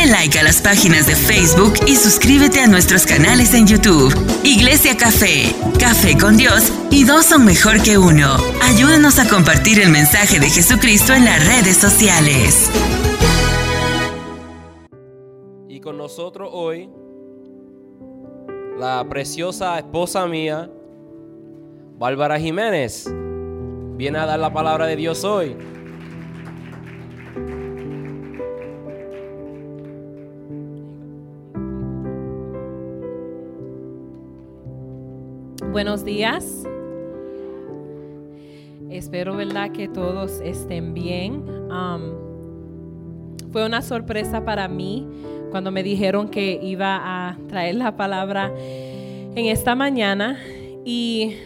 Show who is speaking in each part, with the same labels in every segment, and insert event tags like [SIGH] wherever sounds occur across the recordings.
Speaker 1: Dale like a las páginas de Facebook y suscríbete a nuestros canales en YouTube. Iglesia Café, Café con Dios y dos son mejor que uno. Ayúdanos a compartir el mensaje de Jesucristo en las redes sociales.
Speaker 2: Y con nosotros hoy, la preciosa esposa mía, Bárbara Jiménez, viene a dar la palabra de Dios hoy.
Speaker 3: Buenos días. Espero, ¿verdad?, que todos estén bien. fue una sorpresa para mí cuando me dijeron que iba a traer la palabra en esta mañana y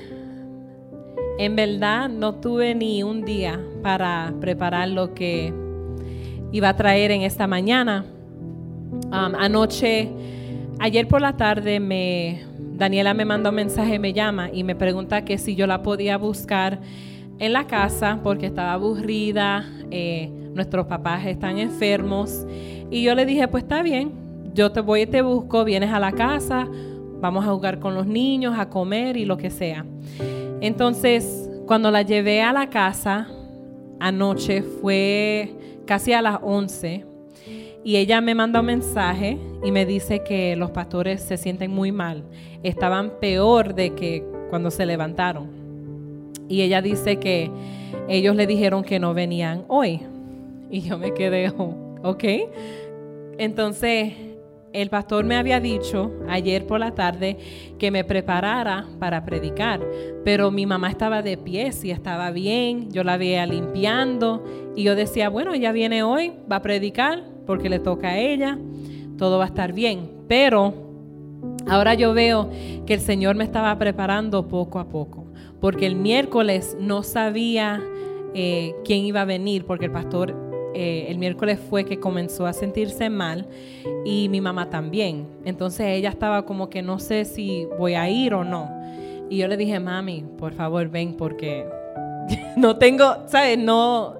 Speaker 3: en verdad no tuve ni un día para preparar lo que iba a traer en esta mañana. anoche, ayer por la tarde me Daniela me manda un mensaje, me llama y me pregunta que si yo la podía buscar en la casa porque estaba aburrida, eh, nuestros papás están enfermos. Y yo le dije, pues está bien, yo te voy y te busco, vienes a la casa, vamos a jugar con los niños, a comer y lo que sea. Entonces, cuando la llevé a la casa, anoche fue casi a las 11 y ella me manda un mensaje y me dice que los pastores se sienten muy mal. Estaban peor de que cuando se levantaron. Y ella dice que ellos le dijeron que no venían hoy. Y yo me quedé, ok. Entonces, el pastor me había dicho ayer por la tarde que me preparara para predicar, pero mi mamá estaba de pie, y estaba bien, yo la veía limpiando y yo decía, bueno, ella viene hoy, va a predicar, porque le toca a ella, todo va a estar bien. Pero ahora yo veo que el Señor me estaba preparando poco a poco, porque el miércoles no sabía eh, quién iba a venir, porque el pastor eh, el miércoles fue que comenzó a sentirse mal y mi mamá también. Entonces ella estaba como que no sé si voy a ir o no. Y yo le dije, mami, por favor ven porque [LAUGHS] no tengo, ¿sabes? No,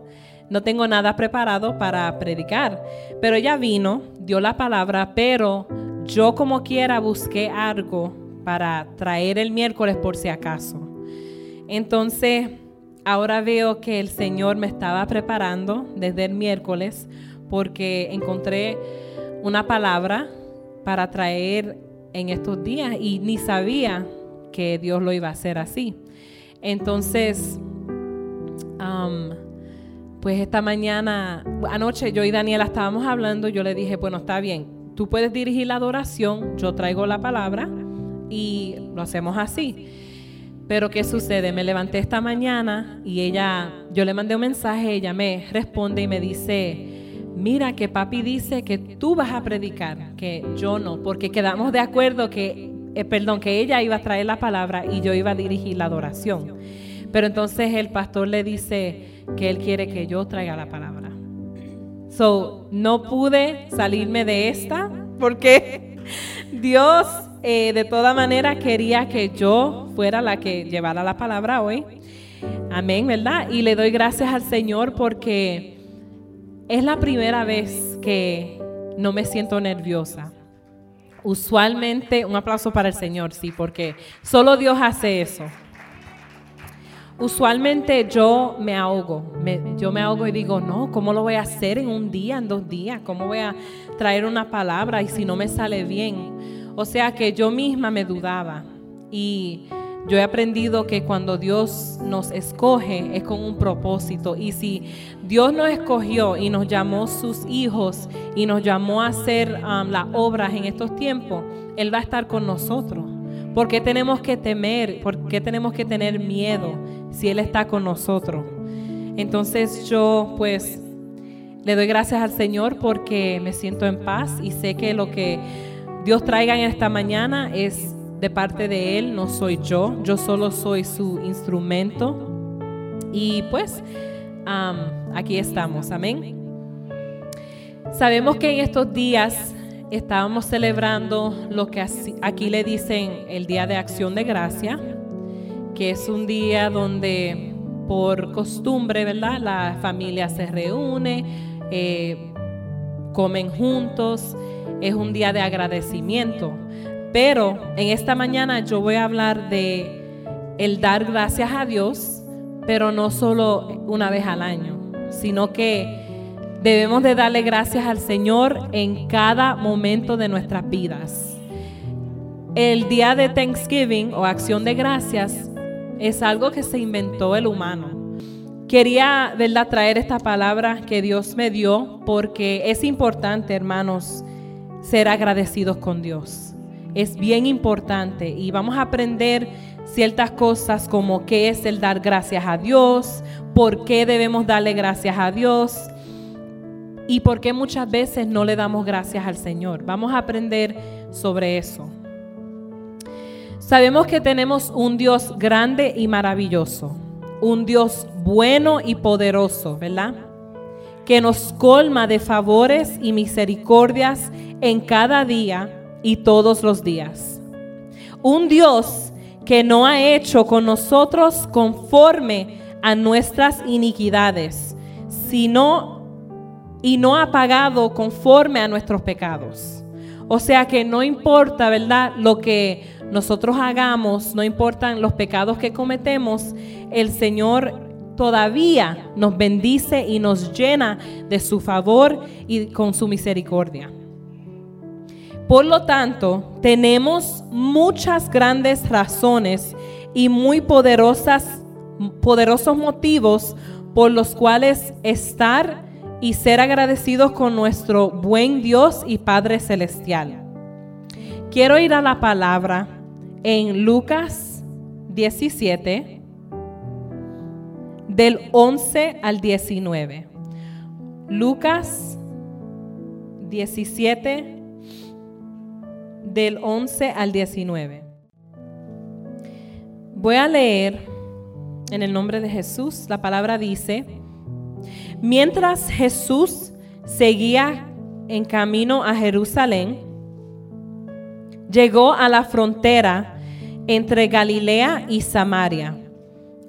Speaker 3: no tengo nada preparado para predicar. Pero ella vino, dio la palabra, pero yo como quiera busqué algo para traer el miércoles por si acaso. Entonces, ahora veo que el Señor me estaba preparando desde el miércoles porque encontré una palabra para traer en estos días y ni sabía que Dios lo iba a hacer así. Entonces, pues esta mañana, anoche yo y Daniela estábamos hablando, yo le dije, bueno, está bien, tú puedes dirigir la adoración, yo traigo la palabra y lo hacemos así. Pero ¿qué sucede? Me levanté esta mañana y ella, yo le mandé un mensaje, ella me responde y me dice, mira que papi dice que tú vas a predicar, que yo no, porque quedamos de acuerdo que, eh, perdón, que ella iba a traer la palabra y yo iba a dirigir la adoración. Pero entonces el pastor le dice, que Él quiere que yo traiga la palabra. So, no pude salirme de esta porque [LAUGHS] Dios eh, de toda manera quería que yo fuera la que llevara la palabra hoy. Amén, ¿verdad? Y le doy gracias al Señor porque es la primera vez que no me siento nerviosa. Usualmente, un aplauso para el Señor, sí, porque solo Dios hace eso. Usualmente yo me ahogo, yo me ahogo y digo, no, ¿cómo lo voy a hacer en un día, en dos días? ¿Cómo voy a traer una palabra y si no me sale bien? O sea que yo misma me dudaba y yo he aprendido que cuando Dios nos escoge es con un propósito y si Dios nos escogió y nos llamó sus hijos y nos llamó a hacer um, las obras en estos tiempos, Él va a estar con nosotros. ¿Por qué tenemos que temer? ¿Por qué tenemos que tener miedo si Él está con nosotros? Entonces yo pues le doy gracias al Señor porque me siento en paz y sé que lo que Dios traiga en esta mañana es de parte de Él, no soy yo, yo solo soy su instrumento. Y pues aquí estamos, amén. Sabemos que en estos días estábamos celebrando lo que aquí le dicen el Día de Acción de Gracia, que es un día donde por costumbre, ¿verdad? La familia se reúne, eh, comen juntos, es un día de agradecimiento. Pero en esta mañana yo voy a hablar de el dar gracias a Dios, pero no solo una vez al año, sino que debemos de darle gracias al Señor en cada momento de nuestras vidas. El día de Thanksgiving o acción de gracias es algo que se inventó el humano. Quería, traer esta palabra que Dios me dio porque es importante, hermanos, ser agradecidos con Dios. Es bien importante y vamos a aprender ciertas cosas como qué es el dar gracias a Dios, por qué debemos darle gracias a Dios y por qué muchas veces no le damos gracias al Señor. Vamos a aprender sobre eso. Sabemos que tenemos un Dios grande y maravilloso, un Dios bueno y poderoso, ¿verdad? Que nos colma de favores y misericordias en cada día y todos los días. Un Dios que no ha hecho con nosotros conforme a nuestras iniquidades, sino y no ha pagado conforme a nuestros pecados. O sea que no importa, ¿verdad? Lo que nosotros hagamos, no importan los pecados que cometemos, el Señor todavía nos bendice y nos llena de su favor y con su misericordia. Por lo tanto, tenemos muchas grandes razones y muy poderosas, poderosos motivos por los cuales estar y ser agradecidos con nuestro buen Dios y Padre Celestial. Quiero ir a la palabra en Lucas 17, del 11 al 19. Lucas 17, del 11 al 19. Voy a leer en el nombre de Jesús. La palabra dice, mientras Jesús seguía en camino a Jerusalén, llegó a la frontera entre Galilea y Samaria.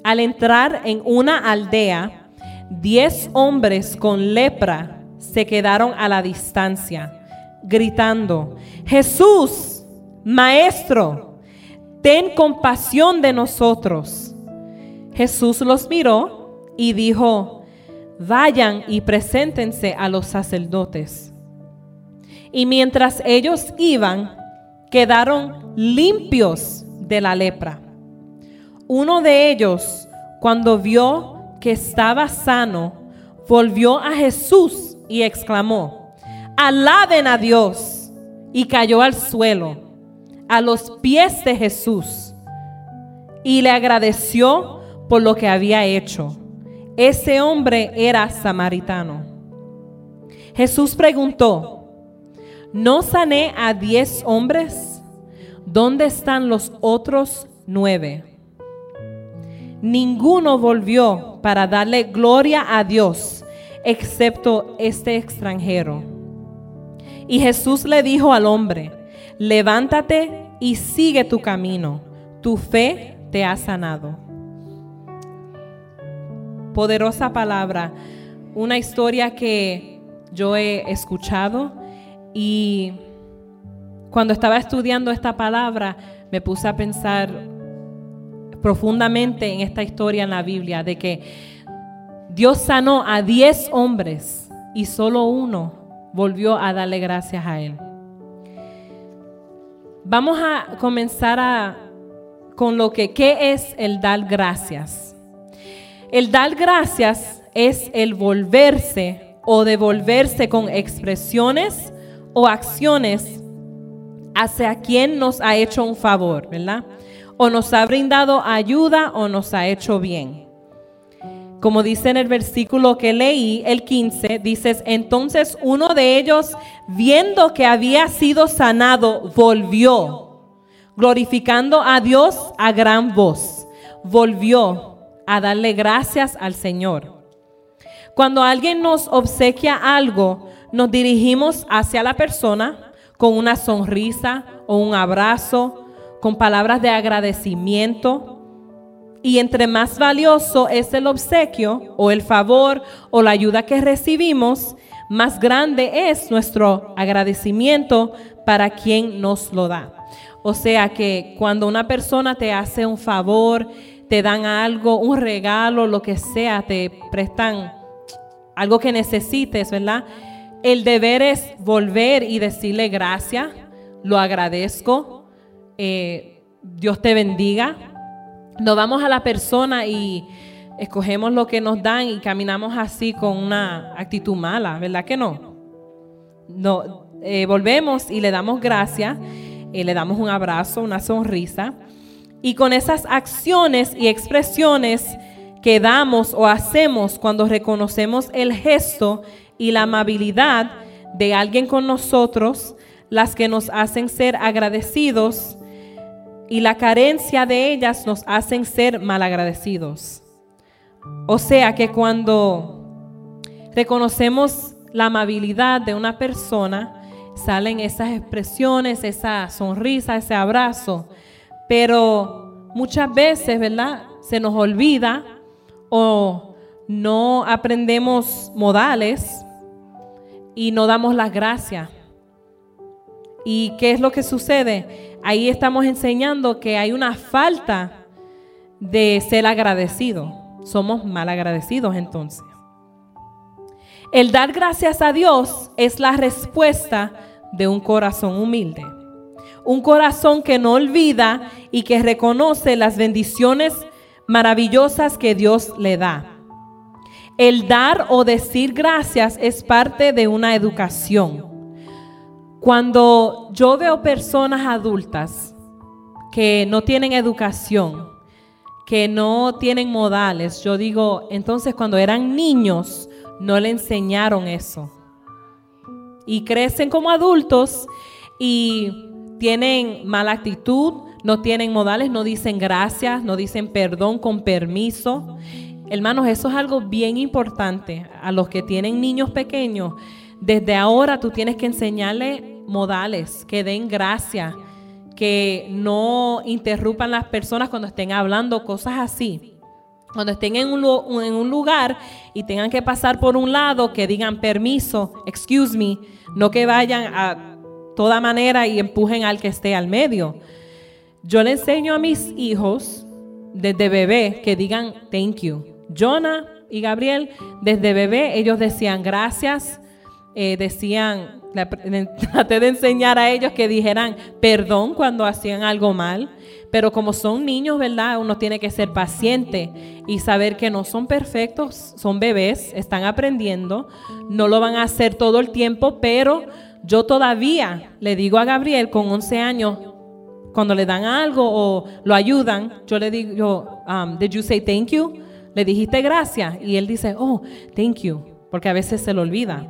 Speaker 3: Al entrar en una aldea, diez hombres con lepra se quedaron a la distancia gritando, Jesús, Maestro, ten compasión de nosotros. Jesús los miró y dijo, vayan y preséntense a los sacerdotes. Y mientras ellos iban, quedaron limpios de la lepra. Uno de ellos, cuando vio que estaba sano, volvió a Jesús y exclamó, alaben a Dios. Y cayó al suelo, a los pies de Jesús, y le agradeció por lo que había hecho. Ese hombre era samaritano. Jesús preguntó, ¿no sané a diez hombres? ¿Dónde están los otros nueve? Ninguno volvió para darle gloria a Dios, excepto este extranjero. Y Jesús le dijo al hombre, levántate y sigue tu camino, tu fe te ha sanado. Poderosa palabra, una historia que yo he escuchado y cuando estaba estudiando esta palabra me puse a pensar profundamente en esta historia en la Biblia de que Dios sanó a diez hombres y solo uno volvió a darle gracias a Él. Vamos a comenzar con lo que, ¿qué es el dar gracias? El dar gracias es el volverse o devolverse con expresiones o acciones hacia quien nos ha hecho un favor, ¿verdad? O nos ha brindado ayuda o nos ha hecho bien. Como dice en el versículo que leí, el 15, dices, entonces uno de ellos, viendo que había sido sanado, volvió, glorificando a Dios a gran voz. Volvió a darle gracias al Señor. Cuando alguien nos obsequia algo, nos dirigimos hacia la persona con una sonrisa o un abrazo, con palabras de agradecimiento y entre más valioso es el obsequio o el favor o la ayuda que recibimos, más grande es nuestro agradecimiento para quien nos lo da. O sea que cuando una persona te hace un favor, te dan algo, un regalo, lo que sea, te prestan algo que necesites, ¿verdad? El deber es volver y decirle gracias, lo agradezco, eh, Dios te bendiga. No vamos a la persona y escogemos lo que nos dan y caminamos así con una actitud mala, ¿verdad que no? No, eh, volvemos y le damos gracias, eh, le damos un abrazo, una sonrisa. Y con esas acciones y expresiones que damos o hacemos cuando reconocemos el gesto y la amabilidad de alguien con nosotros, las que nos hacen ser agradecidos y la carencia de ellas nos hacen ser malagradecidos. O sea que cuando reconocemos la amabilidad de una persona, salen esas expresiones, esa sonrisa, ese abrazo. Pero muchas veces, ¿verdad? Se nos olvida o no aprendemos modales y no damos las gracias. ¿Y qué es lo que sucede? Ahí estamos enseñando que hay una falta de ser agradecido somos mal agradecidos entonces. El dar gracias a Dios es la respuesta de un corazón humilde. Un corazón que no olvida y que reconoce las bendiciones maravillosas que Dios le da. El dar o decir gracias es parte de una educación. Cuando yo veo personas adultas que no tienen educación, que no tienen modales. Yo digo, entonces cuando eran niños no le enseñaron eso. Y crecen como adultos y tienen mala actitud, no tienen modales, no dicen gracias, no dicen perdón con permiso. Hermanos, eso es algo bien importante. A los que tienen niños pequeños, desde ahora tú tienes que enseñarle modales, que den gracias, que no interrumpan las personas cuando estén hablando, cosas así. Cuando estén en un, en un lugar y tengan que pasar por un lado, que digan permiso, excuse me, no que vayan a toda manera y empujen al que esté al medio. Yo le enseño a mis hijos desde bebé que digan thank you. Jonah y Gabriel, desde bebé, ellos decían gracias, eh, decían [LAUGHS] traté de enseñar a ellos que dijeran perdón cuando hacían algo mal, pero como son niños, ¿verdad? Uno tiene que ser paciente y saber que no son perfectos, son bebés, están aprendiendo, no lo van a hacer todo el tiempo, pero yo todavía le digo a Gabriel con 11 años, cuando le dan algo o lo ayudan, yo le digo, um, did you say thank you? Le dijiste gracias y él dice, oh, thank you, porque a veces se lo olvida.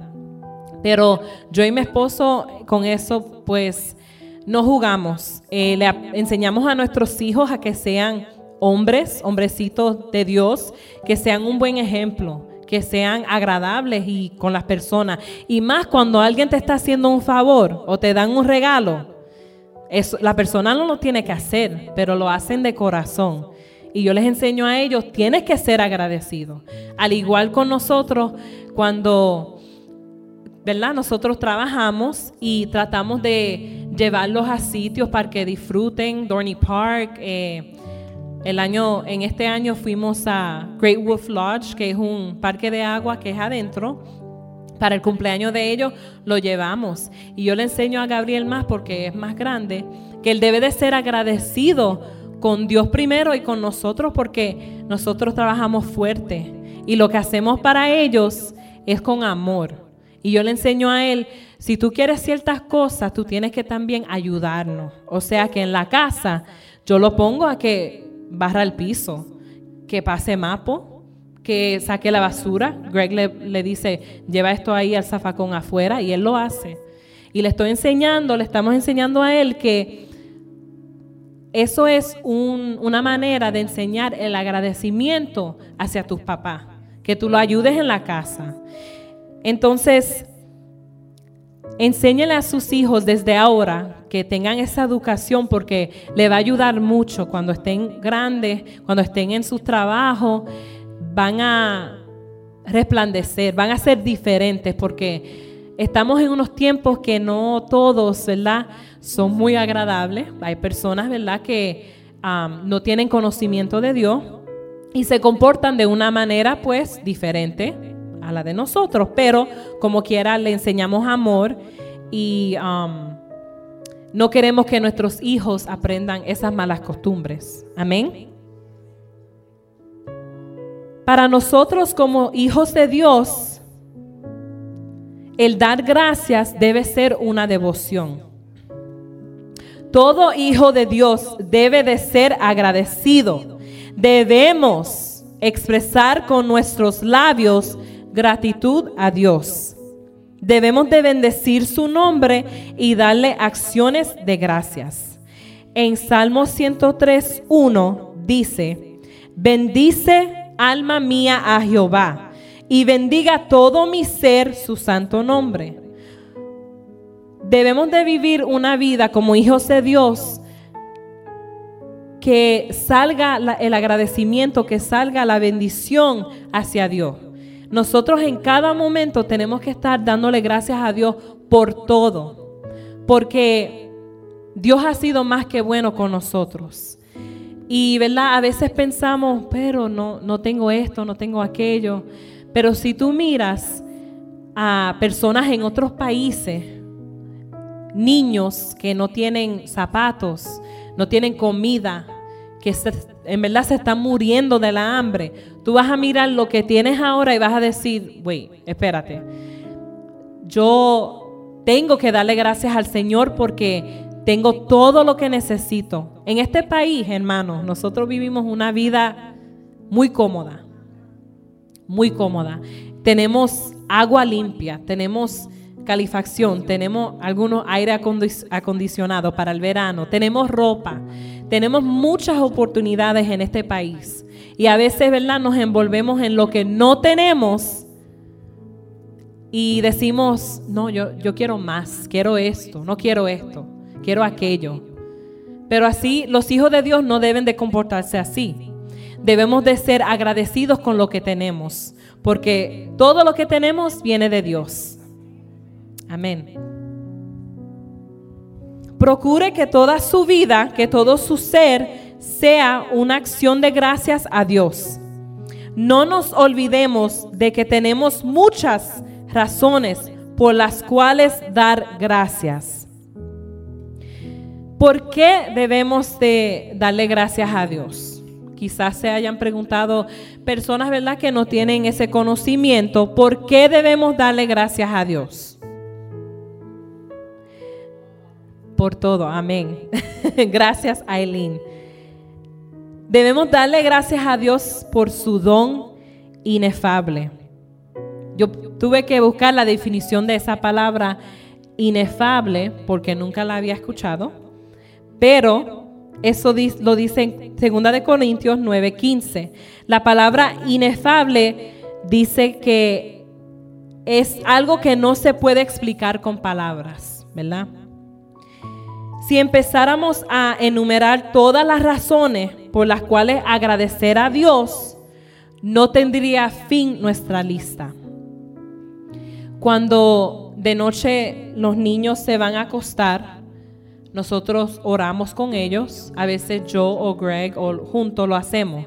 Speaker 3: Pero yo y mi esposo con eso pues no jugamos. Eh, le enseñamos a nuestros hijos a que sean hombres, hombrecitos de Dios, que sean un buen ejemplo, que sean agradables y con las personas. Y más cuando alguien te está haciendo un favor o te dan un regalo. la persona no lo tiene que hacer, pero lo hacen de corazón. Y yo les enseño a ellos, tienes que ser agradecido. Al igual con nosotros, cuando ¿verdad? Nosotros trabajamos y tratamos de llevarlos a sitios para que disfruten, Dorney Park. Eh, el año, en este año fuimos a Great Wolf Lodge, que es un parque de agua que es adentro. Para el cumpleaños de ellos lo llevamos. Y yo le enseño a Gabriel más porque es más grande, que él debe de ser agradecido con Dios primero y con nosotros porque nosotros trabajamos fuerte. Y lo que hacemos para ellos es con amor. Y yo le enseño a él, si tú quieres ciertas cosas, tú tienes que también ayudarnos. O sea que en la casa yo lo pongo a que barra el piso, que pase mapo, que saque la basura. Greg le, dice, lleva esto ahí al zafacón afuera y él lo hace. Y le estoy enseñando, le estamos enseñando a él que eso es una manera de enseñar el agradecimiento hacia tus papás, que tú lo ayudes en la casa. Entonces, enséñele a sus hijos desde ahora que tengan esa educación porque le va a ayudar mucho cuando estén grandes, cuando estén en sus trabajos, van a resplandecer, van a ser diferentes porque estamos en unos tiempos que no todos, ¿verdad? Son muy agradables. Hay personas, ¿verdad? Que no tienen conocimiento de Dios y se comportan de una manera pues diferente a la de nosotros, pero como quiera le enseñamos amor y no queremos que nuestros hijos aprendan esas malas costumbres. Amén. Para nosotros como hijos de Dios, el dar gracias debe ser una devoción. Todo hijo de Dios debe de ser agradecido. Debemos expresar con nuestros labios gratitud a Dios. Debemos de bendecir su nombre y darle acciones de gracias. En Salmo 103, 1 dice, bendice alma mía a Jehová, y bendiga todo mi ser su santo nombre. Debemos de vivir una vida como hijos de Dios, que salga el agradecimiento, que salga la bendición hacia Dios. Nosotros en cada momento tenemos que estar dándole gracias a Dios por todo, porque Dios ha sido más que bueno con nosotros. Y, ¿verdad? A veces pensamos, pero no, no tengo esto, no tengo aquello. Pero si tú miras a personas en otros países, niños que no tienen zapatos, no tienen comida, que en verdad se están muriendo de la hambre, tú vas a mirar lo que tienes ahora y vas a decir, wait, espérate. Yo tengo que darle gracias al Señor porque tengo todo lo que necesito. En este país, hermanos, nosotros vivimos una vida muy cómoda. Muy cómoda. Tenemos agua limpia, tenemos calefacción, tenemos algunos aire acondicionado para el verano, tenemos ropa, tenemos muchas oportunidades en este país. Y a veces, ¿verdad? Nos envolvemos en lo que no tenemos y decimos, no, yo, yo quiero más, quiero esto, no quiero esto quiero aquello. Pero así los hijos de Dios no deben de comportarse así. Debemos de ser agradecidos con lo que tenemos, porque todo lo que tenemos viene de Dios. Amén. Procure que toda su vida, que todo su ser sea una acción de gracias a Dios. No nos olvidemos de que tenemos muchas razones por las cuales dar gracias. ¿Por qué debemos de darle gracias a Dios? Quizás se hayan preguntado personas, ¿verdad?, que no tienen ese conocimiento. ¿Por qué debemos darle gracias a Dios? Por todo, amén. [LAUGHS] gracias, Aileen. Debemos darle gracias a Dios por su don inefable. Yo tuve que buscar la definición de esa palabra inefable porque nunca la había escuchado. Pero eso lo dice en 2 de Corintios 9:15. La palabra inefable dice que es algo que no se puede explicar con palabras, ¿verdad? Si empezáramos a enumerar todas las razones por las cuales agradecer a Dios, no tendría fin nuestra lista. Cuando de noche los niños se van a acostar, nosotros oramos con ellos, a veces yo o Greg o juntos lo hacemos.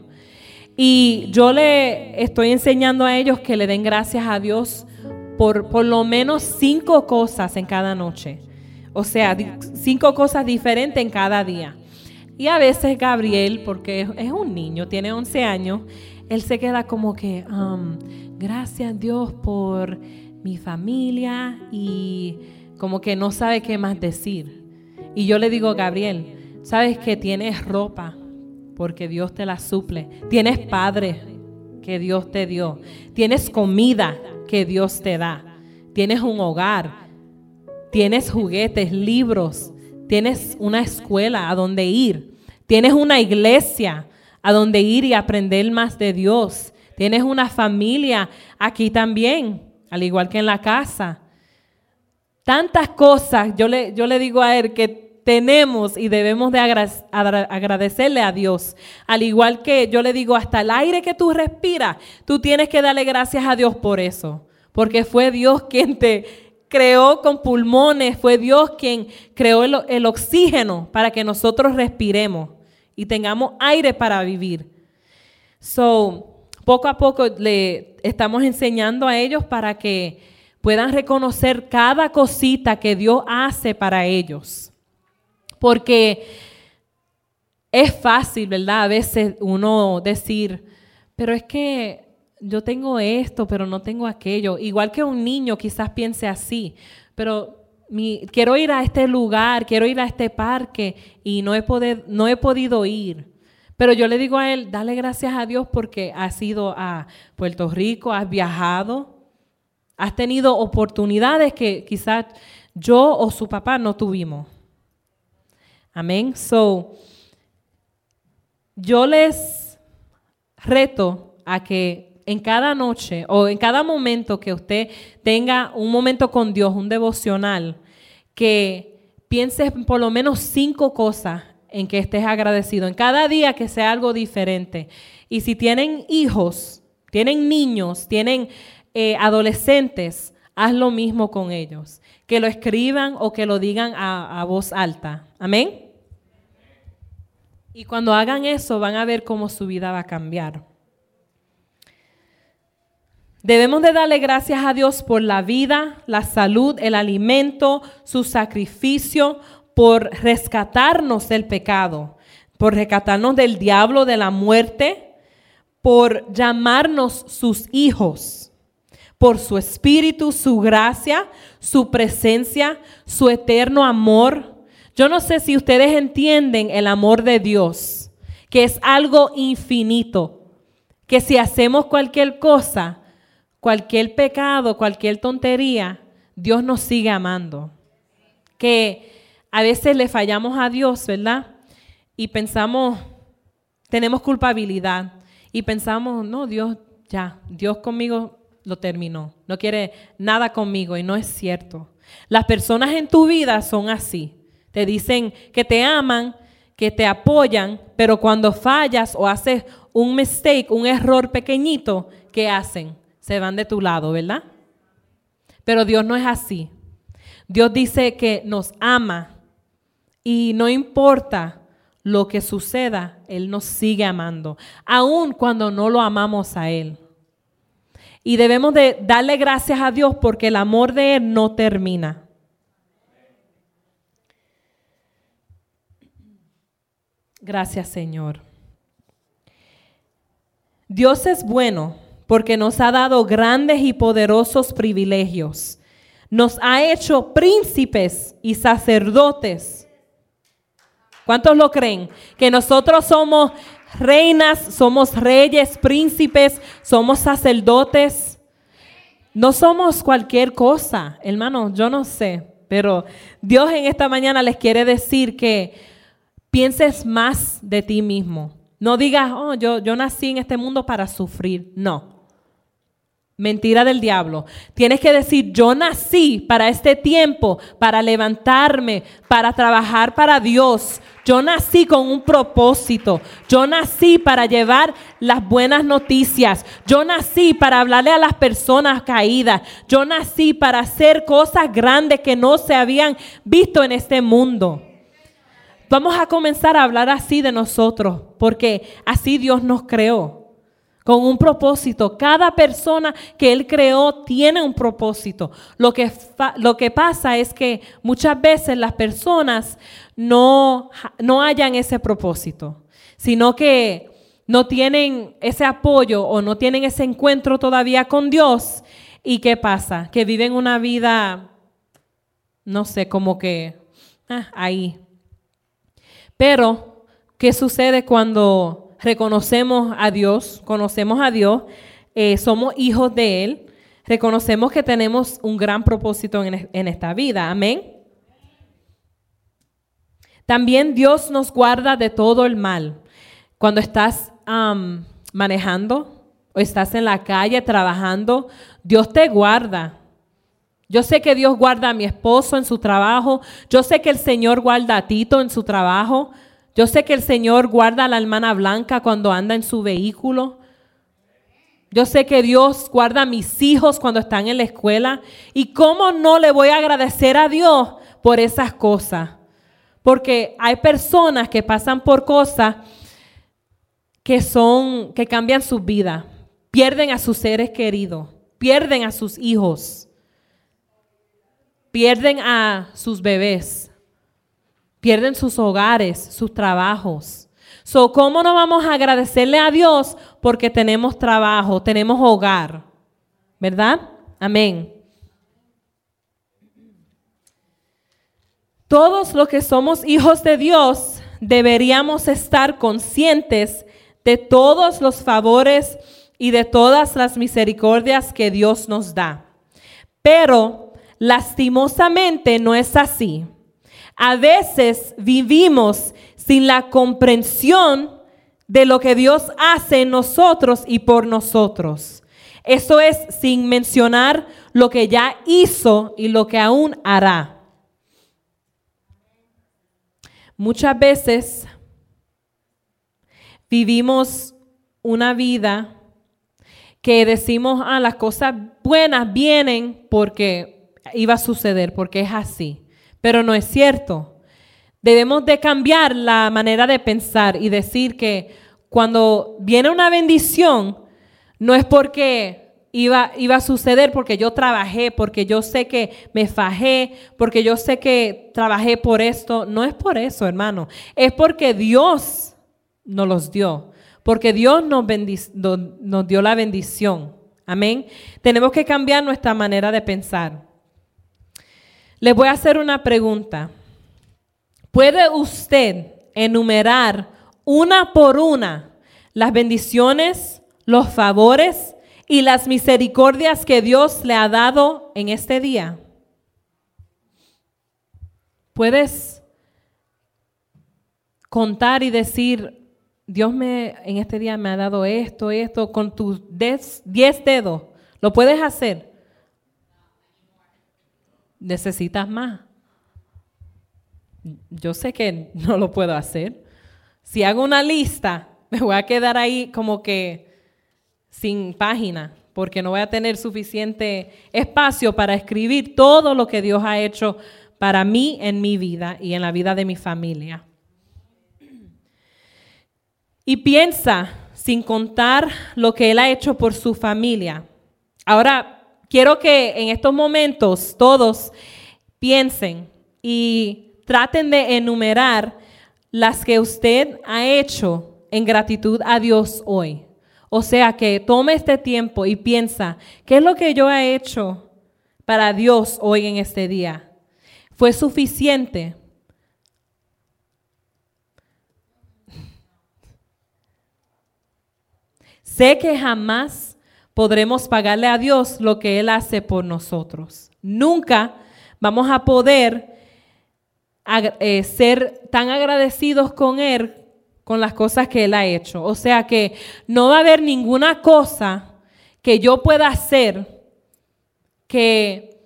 Speaker 3: Y yo le estoy enseñando a ellos que le den gracias a Dios por por lo menos cinco cosas en cada noche. O sea, cinco cosas diferentes en cada día. Y a veces Gabriel, porque es un niño, tiene 11 años, él se queda como que, um, gracias Dios por mi familia y como que no sabe qué más decir. Y yo le digo, Gabriel, sabes que tienes ropa porque Dios te la suple. Tienes padre que Dios te dio. Tienes comida que Dios te da. Tienes un hogar. Tienes juguetes, libros. Tienes una escuela a donde ir. Tienes una iglesia a donde ir y aprender más de Dios. Tienes una familia aquí también, al igual que en la casa. Tantas cosas, yo le, yo le digo a él que tenemos y debemos de agradecerle a Dios. Al igual que yo le digo, hasta el aire que tú respiras, tú tienes que darle gracias a Dios por eso. Porque fue Dios quien te creó con pulmones, fue Dios quien creó el, oxígeno para que nosotros respiremos y tengamos aire para vivir. So, poco a poco le estamos enseñando a ellos para que puedan reconocer cada cosita que Dios hace para ellos. Porque es fácil, ¿verdad? A veces uno decir, pero es que yo tengo esto, pero no tengo aquello. Igual que un niño quizás piense así, pero quiero ir a este lugar, quiero ir a este parque y no he, no he podido ir. Pero yo le digo a él, dale gracias a Dios porque has ido a Puerto Rico, has viajado, has tenido oportunidades que quizás yo o su papá no tuvimos. Amén. So, yo les reto a que en cada noche o en cada momento que usted tenga un momento con Dios, un devocional, que piense por lo menos cinco cosas en que estés agradecido. En cada día que sea algo diferente. Y si tienen hijos, tienen niños, tienen eh, adolescentes, haz lo mismo con ellos. Que lo escriban o que lo digan a voz alta. Amén. Y cuando hagan eso van a ver cómo su vida va a cambiar. Debemos de darle gracias a Dios por la vida, la salud, el alimento, su sacrificio, por rescatarnos del pecado, por rescatarnos del diablo, de la muerte, por llamarnos sus hijos, por su espíritu, su gracia, su presencia, su eterno amor, yo no sé si ustedes entienden el amor de Dios, que es algo infinito, que si hacemos cualquier cosa, cualquier pecado, cualquier tontería, Dios nos sigue amando. Que a veces le fallamos a Dios, ¿verdad? Y pensamos, tenemos culpabilidad y pensamos, no, Dios ya, Dios conmigo lo terminó, no quiere nada conmigo y no es cierto. Las personas en tu vida son así. Te dicen que te aman, que te apoyan, pero cuando fallas o haces un mistake, un error pequeñito, ¿qué hacen? Se van de tu lado, ¿verdad? Pero Dios no es así. Dios dice que nos ama y no importa lo que suceda, Él nos sigue amando, aun cuando no lo amamos a Él. Y debemos de darle gracias a Dios porque el amor de Él no termina. Gracias Señor. Dios es bueno porque nos ha dado grandes y poderosos privilegios. Nos ha hecho príncipes y sacerdotes. ¿Cuántos lo creen? Que nosotros somos reinas, somos reyes, príncipes, somos sacerdotes. No somos cualquier cosa, hermano, yo no sé, pero Dios en esta mañana les quiere decir que pienses más de ti mismo. No digas, oh, yo, yo nací en este mundo para sufrir. No. Mentira del diablo. Tienes que decir, yo nací para este tiempo, para levantarme, para trabajar para Dios. Yo nací con un propósito. Yo nací para llevar las buenas noticias. Yo nací para hablarle a las personas caídas. Yo nací para hacer cosas grandes que no se habían visto en este mundo. Vamos a comenzar a hablar así de nosotros, porque así Dios nos creó, con un propósito. Cada persona que Él creó tiene un propósito. Lo que, lo que pasa es que muchas veces las personas no, no hallan ese propósito, sino que no tienen ese apoyo o no tienen ese encuentro todavía con Dios. ¿Y qué pasa? Que viven una vida, no sé, como que ah, ahí, pero, ¿qué sucede cuando reconocemos a Dios, conocemos a Dios, eh, somos hijos de Él, reconocemos que tenemos un gran propósito en, esta vida? Amén. También Dios nos guarda de todo el mal. Cuando estás manejando o estás en la calle trabajando, Dios te guarda. Yo sé que Dios guarda a mi esposo en su trabajo. Yo sé que el Señor guarda a Tito en su trabajo. Yo sé que el Señor guarda a la hermana Blanca cuando anda en su vehículo. Yo sé que Dios guarda a mis hijos cuando están en la escuela. ¿Y cómo no le voy a agradecer a Dios por esas cosas? Porque hay personas que pasan por cosas que son, que cambian su vida. Pierden a sus seres queridos. Pierden a sus hijos pierden a sus bebés, pierden sus hogares, sus trabajos. So, ¿Cómo no vamos a agradecerle a Dios porque tenemos trabajo, tenemos hogar? ¿Verdad? Amén. Todos los que somos hijos de Dios deberíamos estar conscientes de todos los favores y de todas las misericordias que Dios nos da. Pero Lastimosamente no es así. A veces vivimos sin la comprensión de lo que Dios hace en nosotros y por nosotros. Eso es sin mencionar lo que ya hizo y lo que aún hará. Muchas veces vivimos una vida que decimos, ah, las cosas buenas vienen porque iba a suceder porque es así. Pero no es cierto. Debemos de cambiar la manera de pensar y decir que cuando viene una bendición, no es porque iba, iba a suceder porque yo trabajé, porque yo sé que me fajé, porque yo sé que trabajé por esto. No es por eso, hermano. Es porque Dios nos los dio. Porque Dios nos, nos dio la bendición. Amén. Tenemos que cambiar nuestra manera de pensar. Le voy a hacer una pregunta. ¿Puede usted enumerar una por una las bendiciones, los favores y las misericordias que Dios le ha dado en este día? ¿Puedes contar y decir, Dios me en este día me ha dado esto, esto, con tus diez dedos? ¿Lo puedes hacer? Necesitas más. Yo sé que [LAUGHS] no lo puedo hacer. Si hago una lista, [LAUGHS] me voy a quedar ahí como que sin página, porque no voy a tener suficiente espacio para escribir todo lo que Dios ha hecho para mí en mi vida y en la vida de mi familia. Y piensa, sin contar lo que Él ha hecho por su familia. Ahora, Quiero que en estos momentos todos piensen y traten de enumerar las que usted ha hecho en gratitud a Dios hoy. O sea que tome este tiempo y piensa, ¿qué es lo que yo he hecho para Dios hoy en este día? ¿Fue suficiente? Sé que jamás podremos pagarle a Dios lo que Él hace por nosotros. Nunca vamos a poder eh, ser tan agradecidos con Él con las cosas que Él ha hecho. O sea que no va a haber ninguna cosa que yo pueda hacer que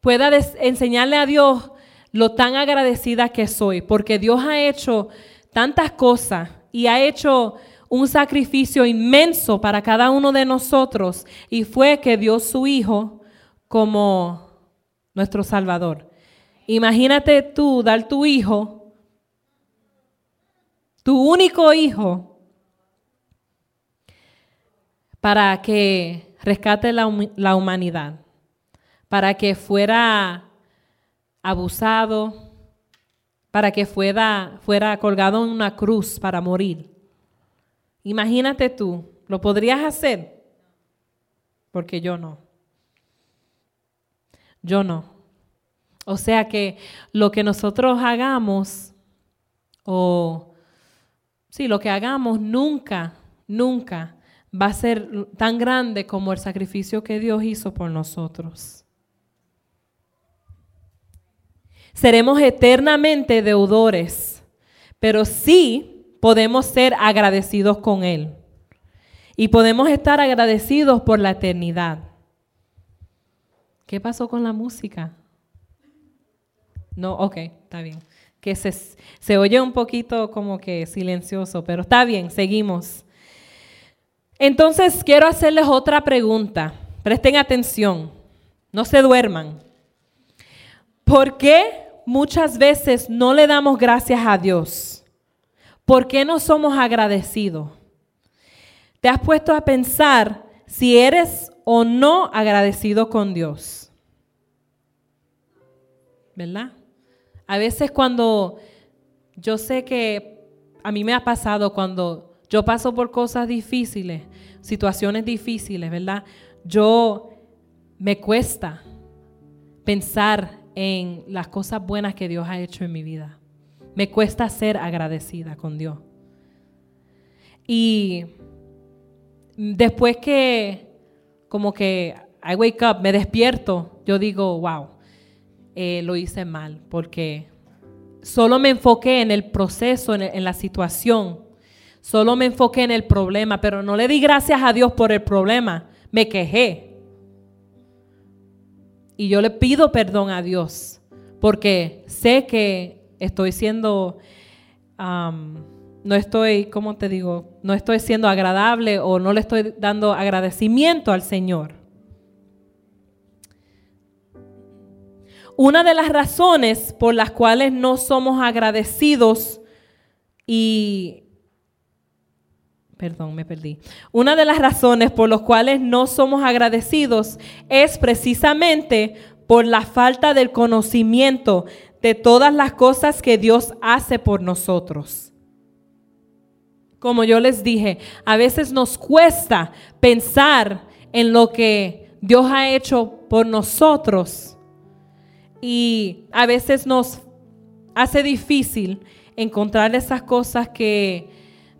Speaker 3: pueda enseñarle a Dios lo tan agradecida que soy, porque Dios ha hecho tantas cosas y ha hecho un sacrificio inmenso para cada uno de nosotros y fue que dio su Hijo como nuestro Salvador. Imagínate tú dar tu hijo, tu único hijo, para que rescate la, la humanidad, para que fuera abusado, para que fuera, fuera colgado en una cruz para morir Imagínate tú, ¿lo podrías hacer? Porque yo no. Yo no. O sea que lo que nosotros hagamos, o sí, lo que hagamos nunca, nunca va a ser tan grande como el sacrificio que Dios hizo por nosotros. Seremos eternamente deudores, pero sí podemos ser agradecidos con Él. Y podemos estar agradecidos por la eternidad. ¿Qué pasó con la música? No, ok, está bien. Que se, se oye un poquito como que silencioso, pero está bien, seguimos. Entonces quiero hacerles otra pregunta. Presten atención, no se duerman. ¿Por qué muchas veces no le damos gracias a Dios? ¿Por qué no somos agradecidos? ¿Te has puesto a pensar si eres o no agradecido con Dios? ¿Verdad? A veces cuando yo sé que a mí me ha pasado cuando yo paso por cosas difíciles, situaciones difíciles, ¿verdad? Yo me cuesta pensar en las cosas buenas que Dios ha hecho en mi vida. Me cuesta ser agradecida con Dios. Y después que como que I wake up, me despierto, yo digo, wow, eh, lo hice mal, porque solo me enfoqué en el proceso, en, la situación, solo me enfoqué en el problema, pero no le di gracias a Dios por el problema, me quejé. Y yo le pido perdón a Dios, porque sé que estoy siendo, no estoy, ¿cómo te digo? No estoy siendo agradable o no le estoy dando agradecimiento al Señor. Una de las razones por las cuales no somos agradecidos y... Perdón, me perdí. Una de las razones por las cuales no somos agradecidos es precisamente por la falta del conocimiento de todas las cosas que Dios hace por nosotros. Como yo les dije, a veces nos cuesta pensar en lo que Dios ha hecho por nosotros y a veces nos hace difícil encontrar esas cosas que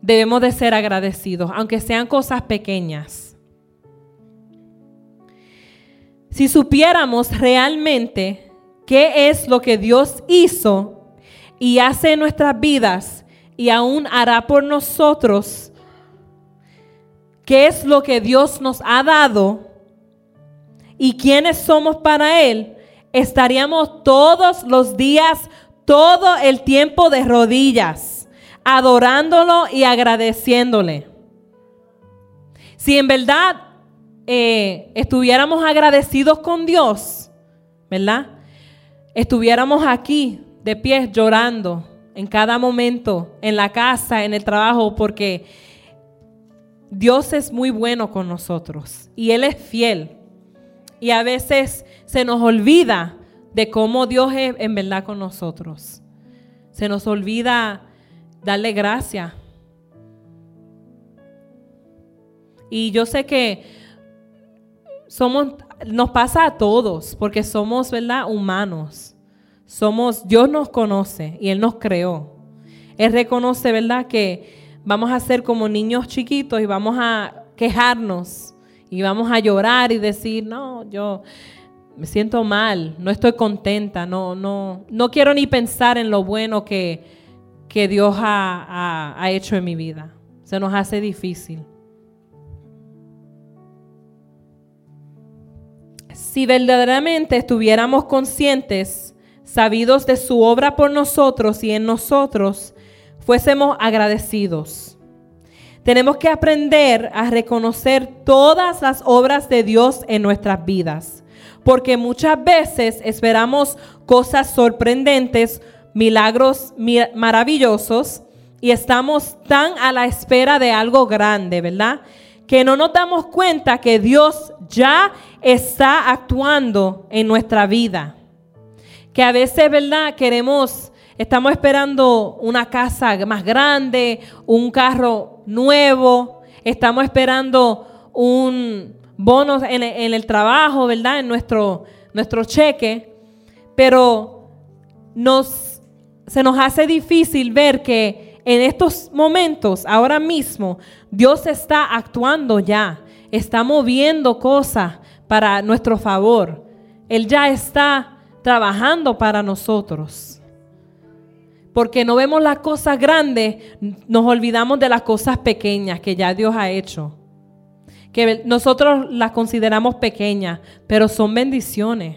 Speaker 3: debemos de ser agradecidos, aunque sean cosas pequeñas. Si supiéramos realmente qué es lo que Dios hizo y hace en nuestras vidas y aún hará por nosotros, qué es lo que Dios nos ha dado y quiénes somos para Él, estaríamos todos los días, todo el tiempo de rodillas, adorándolo y agradeciéndole. Si en verdad eh, estuviéramos agradecidos con Dios, ¿verdad? Estuviéramos aquí de pie llorando en cada momento, en la casa, en el trabajo, porque Dios es muy bueno con nosotros y Él es fiel. Y a veces se nos olvida de cómo Dios es en verdad con nosotros. Se nos olvida darle gracias. Y yo sé que somos, nos pasa a todos, porque somos, ¿verdad? Humanos. Somos, Dios nos conoce y Él nos creó. Él reconoce, ¿verdad? Que vamos a ser como niños chiquitos y vamos a quejarnos y vamos a llorar y decir, no, yo me siento mal, no estoy contenta, no, no, no quiero ni pensar en lo bueno que, que Dios ha, ha hecho en mi vida. Se nos hace difícil. Si verdaderamente estuviéramos conscientes, sabidos de su obra por nosotros y en nosotros, fuésemos agradecidos. Tenemos que aprender a reconocer todas las obras de Dios en nuestras vidas porque muchas veces esperamos cosas sorprendentes, milagros maravillosos, y estamos tan a la espera de algo grande, ¿verdad? Que no nos damos cuenta que Dios ya está actuando en nuestra vida. Que a veces, ¿verdad? Queremos, estamos esperando una casa más grande, un carro nuevo, estamos esperando un, bonos en, el trabajo, ¿verdad? En nuestro, nuestro cheque, pero nos, se nos hace difícil ver que en estos momentos, ahora mismo, Dios está actuando ya, está moviendo cosas para nuestro favor. Él ya está trabajando para nosotros. Porque no vemos las cosas grandes, nos olvidamos de las cosas pequeñas que ya Dios ha hecho que nosotros las consideramos pequeñas, pero son bendiciones.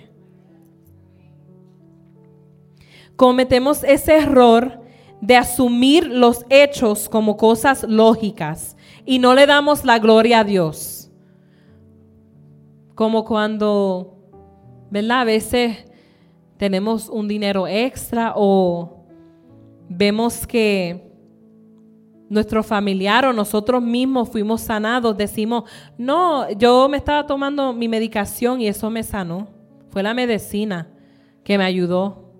Speaker 3: Cometemos ese error de asumir los hechos como cosas lógicas y no le damos la gloria a Dios. Como cuando, ¿verdad? A veces tenemos un dinero extra o vemos que nuestro familiar o nosotros mismos fuimos sanados, decimos, no, yo me estaba tomando mi medicación y eso me sanó. Fue la medicina que me ayudó.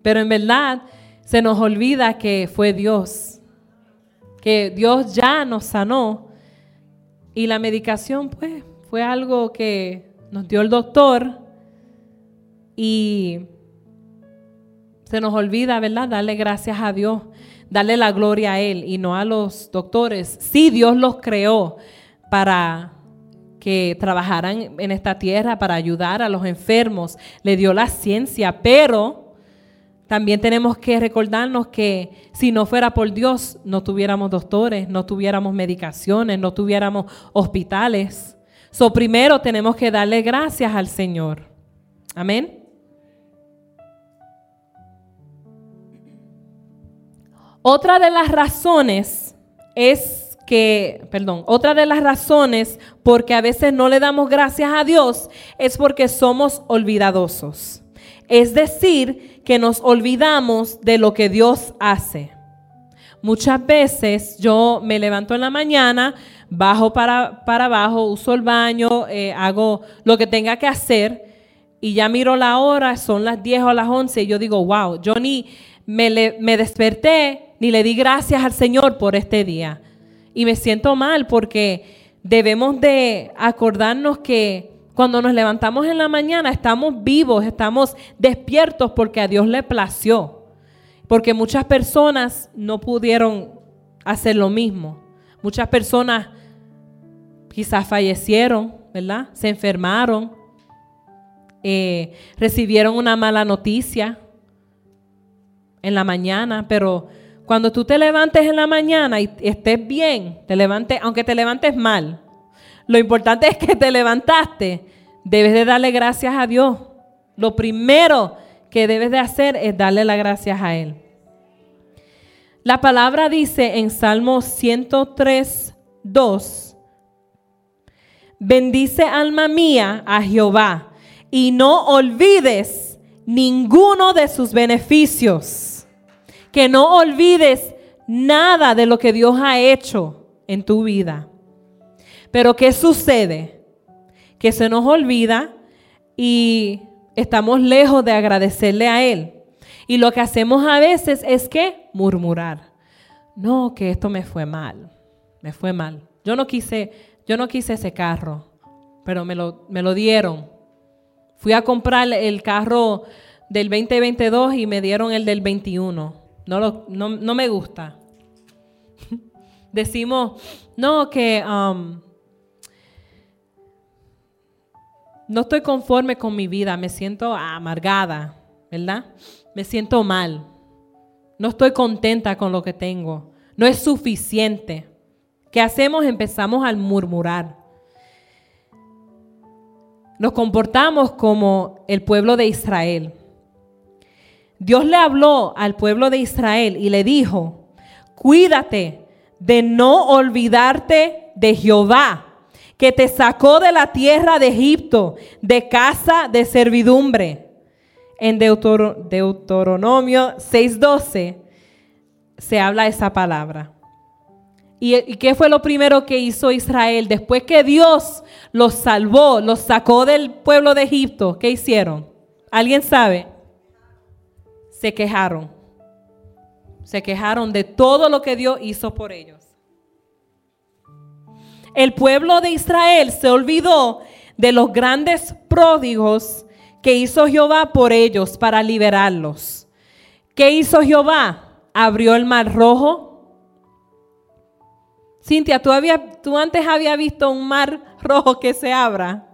Speaker 3: Pero en verdad se nos olvida que fue Dios, que Dios ya nos sanó y la medicación pues fue algo que nos dio el doctor y se nos olvida, ¿verdad? Darle gracias a Dios, darle la gloria a Él y no a los doctores. Sí, Dios los creó para que trabajaran en esta tierra, para ayudar a los enfermos. Le dio la ciencia, pero también tenemos que recordarnos que si no fuera por Dios, no tuviéramos doctores, no tuviéramos medicaciones, no tuviéramos hospitales. So, primero tenemos que darle gracias al Señor. Amén. Otra de las razones es que, perdón, otra de las razones porque a veces no le damos gracias a Dios es porque somos olvidadosos. Es decir, que nos olvidamos de lo que Dios hace. Muchas veces yo me levanto en la mañana, bajo para, para abajo, uso el baño, eh, hago lo que tenga que hacer y ya miro la hora, son las 10 o las 11 y yo digo, wow, yo ni me, me desperté ni le di gracias al Señor por este día. Y me siento mal porque debemos de acordarnos que cuando nos levantamos en la mañana estamos vivos, estamos despiertos porque a Dios le plació. Porque muchas personas no pudieron hacer lo mismo. Muchas personas quizás fallecieron, ¿verdad? Se enfermaron, eh, recibieron una mala noticia en la mañana, pero cuando tú te levantes en la mañana y estés bien, te levantes, aunque te levantes mal, lo importante es que te levantaste. Debes de darle gracias a Dios. Lo primero que debes de hacer es darle las gracias a Él. La palabra dice en Salmo 103, 2, bendice alma mía a Jehová y no olvides ninguno de sus beneficios. Que no olvides nada de lo que Dios ha hecho en tu vida. Pero ¿qué sucede? Que se nos olvida y estamos lejos de agradecerle a Él. Y lo que hacemos a veces es que murmurar. No, que esto me fue mal. Me fue mal. Yo no quise, yo no quise ese carro, pero me lo, me lo dieron. Fui a comprar el carro del 2022 y me dieron el del 21. No, lo, no, no me gusta. [LAUGHS] Decimos, no, que um, no estoy conforme con mi vida, me siento amargada, ¿verdad? Me siento mal. No estoy contenta con lo que tengo. No es suficiente. ¿Qué hacemos? Empezamos al murmurar. Nos comportamos como el pueblo de Israel. Dios le habló al pueblo de Israel y le dijo, cuídate de no olvidarte de Jehová que te sacó de la tierra de Egipto, de casa de servidumbre. En Deuteronomio 6:12 se habla esa palabra. ¿Y, ¿Y qué fue lo primero que hizo Israel? Después que Dios los salvó, los sacó del pueblo de Egipto, ¿qué hicieron? ¿Alguien sabe? Se quejaron. Se quejaron de todo lo que Dios hizo por ellos el pueblo de Israel se olvidó de los grandes pródigos que hizo Jehová por ellos para liberarlos. ¿Qué hizo Jehová? Abrió el mar rojo. Cintia, ¿tú, ¿tú antes habías visto un mar rojo que se abra?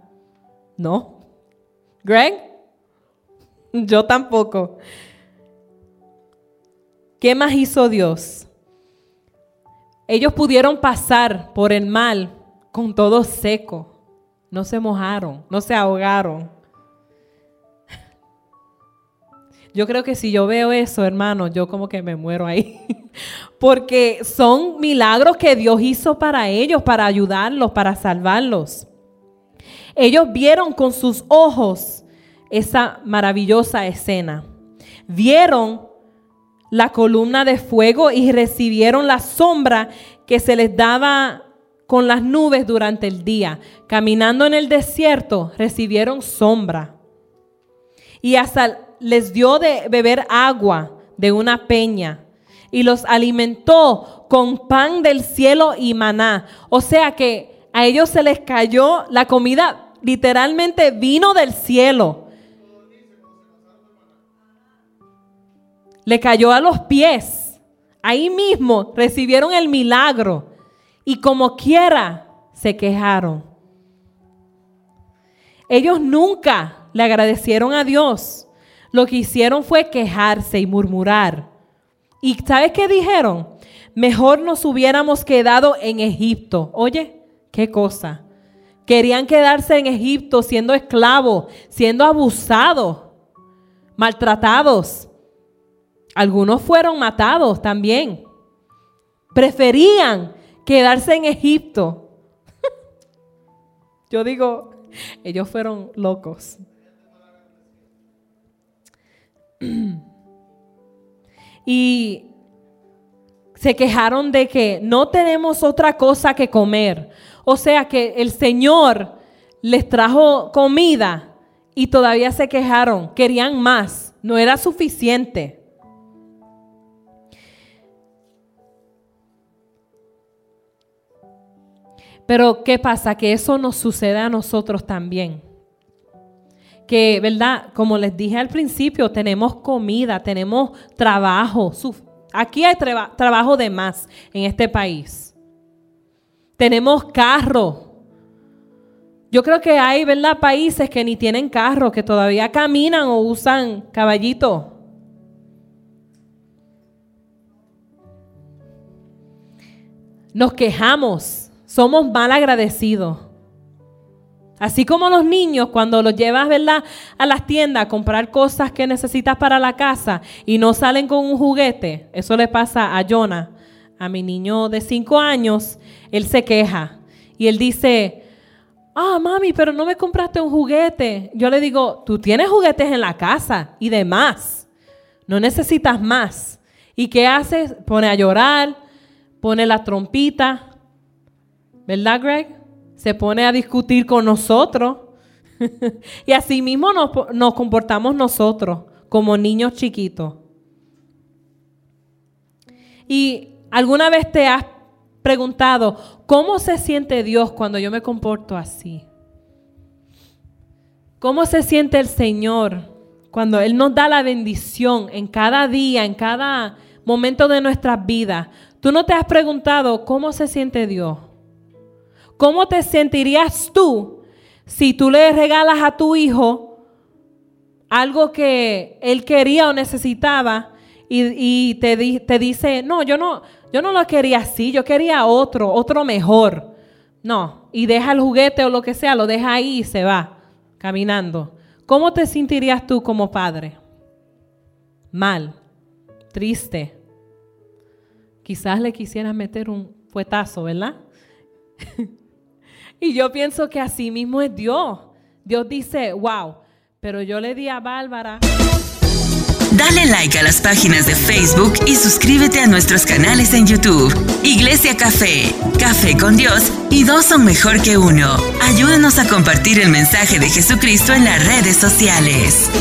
Speaker 3: No. Greg? Yo tampoco. ¿Qué más hizo Dios? Ellos pudieron pasar por el mal con todo seco. No se mojaron, no se ahogaron. Yo creo que si yo veo eso, hermano, yo como que me muero ahí. [LAUGHS] Porque son milagros que Dios hizo para ellos, para ayudarlos, para salvarlos. Ellos vieron con sus ojos esa maravillosa escena. Vieron la columna de fuego y recibieron la sombra que se les daba con las nubes durante el día. Caminando en el desierto, recibieron sombra. Y hasta les dio de beber agua de una peña y los alimentó con pan del cielo y maná. O sea que a ellos se les cayó la comida, literalmente vino del cielo. Le cayó a los pies. Ahí mismo recibieron el milagro y como quiera se quejaron. Ellos nunca le agradecieron a Dios. Lo que hicieron fue quejarse y murmurar. ¿Y sabes qué dijeron? Mejor nos hubiéramos quedado en Egipto. Oye, qué cosa. Querían quedarse en Egipto siendo esclavos, siendo abusados, maltratados. Algunos fueron matados también. Preferían quedarse en Egipto. [LAUGHS] Yo digo, ellos fueron locos. [CLEARS THROAT] Y se quejaron de que no tenemos otra cosa que comer. O sea que el Señor les trajo comida y todavía se quejaron, querían más, no era suficiente. Pero ¿qué pasa? Que eso nos sucede a nosotros también. Que, ¿verdad? Como les dije al principio, tenemos comida, tenemos trabajo. Aquí hay trabajo de más en este país. Tenemos carro. Yo creo que hay, ¿verdad? Países que ni tienen carro, que todavía caminan o usan caballito. Nos quejamos somos mal agradecidos. Así como los niños, cuando los llevas ¿verdad? a las tiendas a comprar cosas que necesitas para la casa y no salen con un juguete, eso le pasa a Jonah, a mi niño de 5 años, él se queja y él dice, ah, mami, pero no me compraste un juguete. Yo le digo, tú tienes juguetes en la casa y demás, no necesitas más. ¿Y qué haces? Pone a llorar, pone la trompita, ¿Verdad, Greg? Se pone a discutir con nosotros. [LAUGHS] y así mismo nos, nos comportamos nosotros como niños chiquitos. Y alguna vez te has preguntado, ¿cómo se siente Dios cuando yo me comporto así? ¿Cómo se siente el Señor cuando Él nos da la bendición en cada día, en cada momento de nuestras vidas? ¿Tú no te has preguntado cómo se siente Dios? ¿Cómo te sentirías tú si tú le regalas a tu hijo algo que él quería o necesitaba y, te, dice, no, yo no, yo no lo quería así, yo quería otro, otro mejor. No, y deja el juguete o lo que sea, lo deja ahí y se va caminando. ¿Cómo te sentirías tú como padre? Mal, triste. Quizás le quisieras meter un fuetazo, ¿verdad? [LAUGHS] Y yo pienso que así mismo es Dios. Dios dice, wow, pero yo le di a Bárbara.
Speaker 1: Dale like a las páginas de Facebook y suscríbete a nuestros canales en YouTube. Iglesia Café, Café con Dios y dos son mejor que uno. Ayúdanos a compartir el mensaje de Jesucristo en las redes sociales.